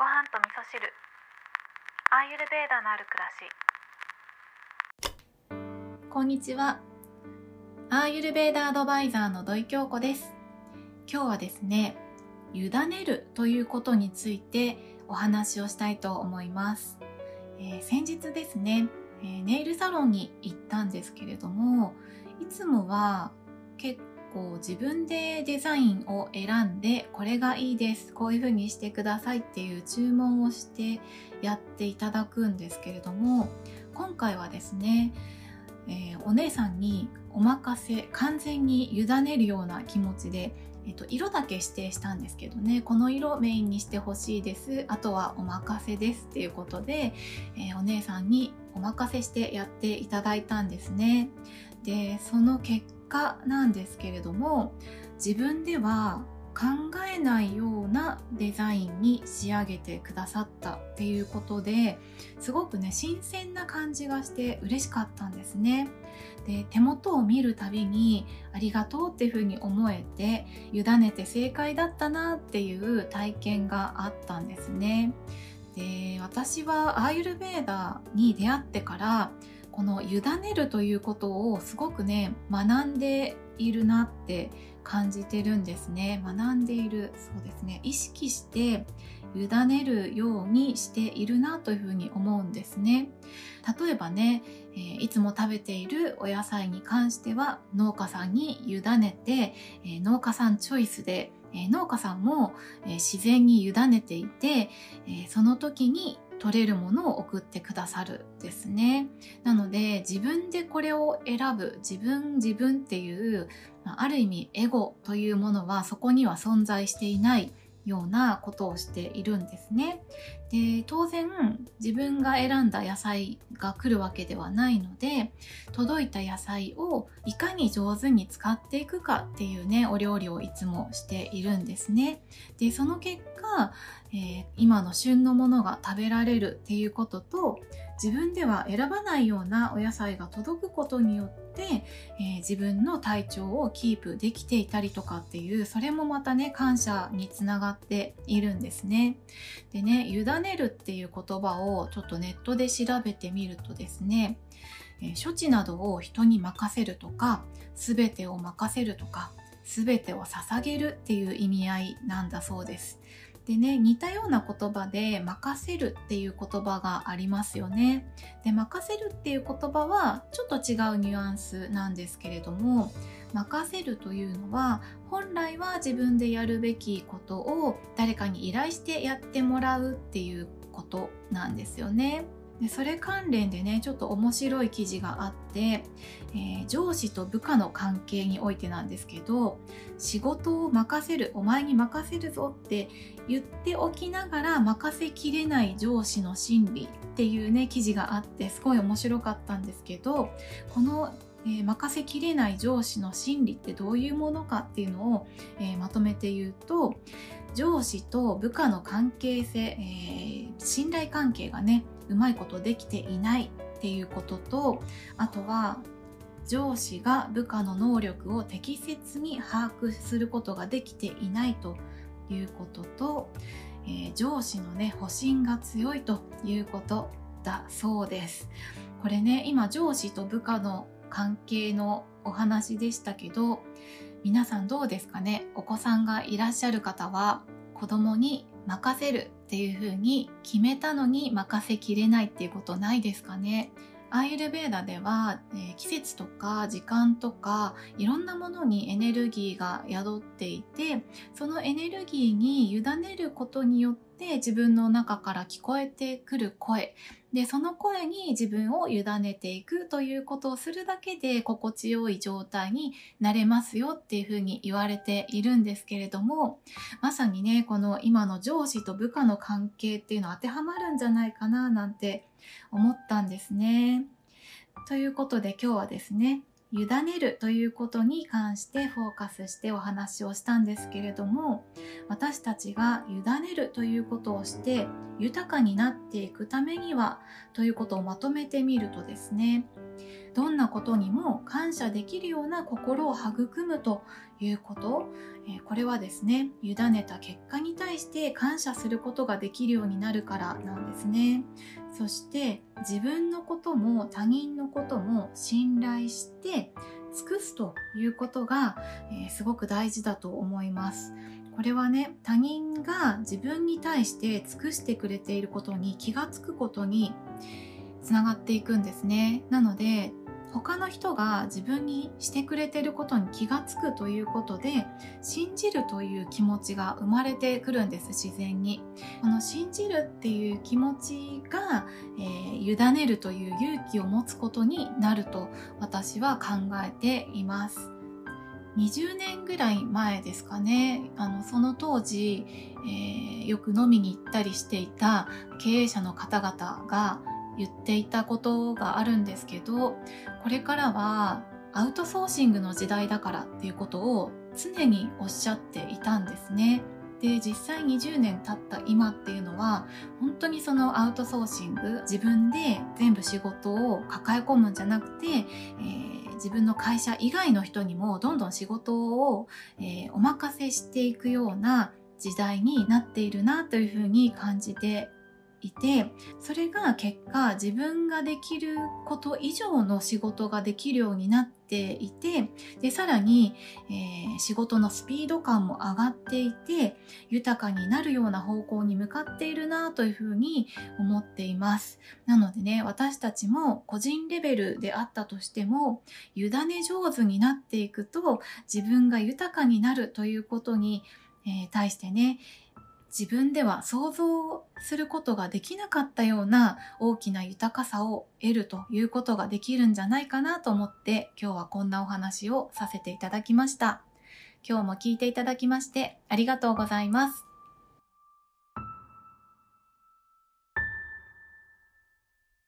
ご飯と味噌汁アーユルベーダのある暮らしこんにちは。アーユルベーダアドバイザーの土井京子です。今日はですね、委ねるということについてお話をしたいと思います。えー先日ですね、えーネイルサロンに行ったんですけれども、いつもは結構自分でデザインを選んで、これがいいです、こういう風にしてくださいっていう注文をしてやっていただくんですけれども、今回はですね、えーお姉さんにお任せ完全に委ねるような気持ちで、えっと色だけ指定したんですけどねこの色メインにしてほしいですあとはお任せですっていうことで、えーお姉さんにお任せしてやっていただいたんですね。でその結果なんですけれども自分では考えないようなデザインに仕上げてくださったっていうことですごくね新鮮な感じがして嬉しかったんですね。で手元を見るたびにありがとうっていうふうに思えて委ねて正解だったなっていう体験があったんですね。で私はアーユルベーダに出会ってからこの委ねるということをすごくね学んでいるなって感じてるんですね。学んでいるそうですね。意識して委ねるようにしているなというふうに思うんですね。例えばね、えーいつも食べているお野菜に関しては農家さんに委ねて、えー農家さんチョイスで、えー農家さんも、えー自然に委ねていて、えーその時に取れるものを送ってくださるですね。なので自分でこれを選ぶ自分自分っていうまあある意味エゴというものはそこには存在していないようなことをしているんですね。で当然自分が選んだ野菜が来るわけではないので届いた野菜をいかに上手に使っていくかっていうねお料理をいつもしているんですね。でその結果、えー今の旬のものが食べられるっていうことと自分では選ばないようなお野菜が届くことによって、えー自分の体調をキープできていたりとかっていうそれもまたね感謝につながっているんですね。でね委ねるっていう言葉をちょっとネットで調べてみるとですね、え処置などを人に任せるとか全てを任せるとか全てを捧げるっていう意味合いなんだそうです。でね似たような言葉で「任せる」っていう言葉がありますよね。で任せるっていう言葉はちょっと違うニュアンスなんですけれども任せるというのは本来は自分でやるべきことを誰かに依頼してやってもらうっていうことなんですよね。でそれ関連でねちょっと面白い記事があって、えー上司と部下の関係においてなんですけど仕事を任せるお前に任せるぞって言っておきながら任せきれない上司の心理っていうね記事があってすごい面白かったんですけどこの、えー任せきれない上司の心理ってどういうものかっていうのを、えーまとめて言うと上司と部下の関係性、えー信頼関係がねうまいことできていないっていうこととあとは上司が部下の能力を適切に把握することができていないということと、えー上司のね保身が強いということだそうです。これね今上司と部下の関係のお話でしたけど皆さんどうですかね？お子さんがいらっしゃる方は子供に任せるっていう風に決めたのに任せきれないっていうことないですかね？アーユルベーダでは、えー季節とか時間とかいろんなものにエネルギーが宿っていてそのエネルギーに委ねることによって自分の中から聞こえてくる声でその声に自分を委ねていくということをするだけで心地よい状態になれますよっていうふうに言われているんですけれどもまさにねこの今の上司と部下の関係っていうのは当てはまるんじゃないかななんて思ったんですね。ということで今日はですね委ねるということに関してフォーカスしてお話をしたんですけれども私たちが委ねるということをして豊かになっていくためにはということをまとめてみるとですねどんことにも感謝できるような心を育むということ、えこれはですね委ねた結果に対して感謝することができるようになるからなんですね。そして自分のことも他人のことも信頼して尽くすということが、えー、すごく大事だと思います。これはね他人が自分に対して尽くしてくれていることに気がつくことにつながっていくんですね。なので他の人が自分にしてくれてることに気がつくということで信じるという気持ちが生まれてくるんです自然に。この信じるっていう気持ちが、えー、委ねるという勇気を持つことになると私は考えています。20年ぐらい前ですかね。あのその当時、えー、よく飲みに行ったりしていた経営者の方々が言っていたことがあるんですけどこれからはアウトソーシングの時代だからっていうことを常におっしゃっていたんですね。で実際20年経った今っていうのは本当にそのアウトソーシング自分で全部仕事を抱え込むんじゃなくて、えー、自分の会社以外の人にもどんどん仕事を、えー、お任せしていくような時代になっているなというふうに感じていてそれが結果自分ができること以上の仕事ができるようになっていてでさらに、えー、仕事のスピード感も上がっていて豊かになるような方向に向かっているなというふうに思っています。なのでね私たちも個人レベルであったとしても委ね上手になっていくと自分が豊かになるということに、えー、対してね自分では想像することができなかったような大きな豊かさを得るということができるんじゃないかなと思って今日はこんなお話をさせていただきました。今日も聞いていただきましてありがとうございます。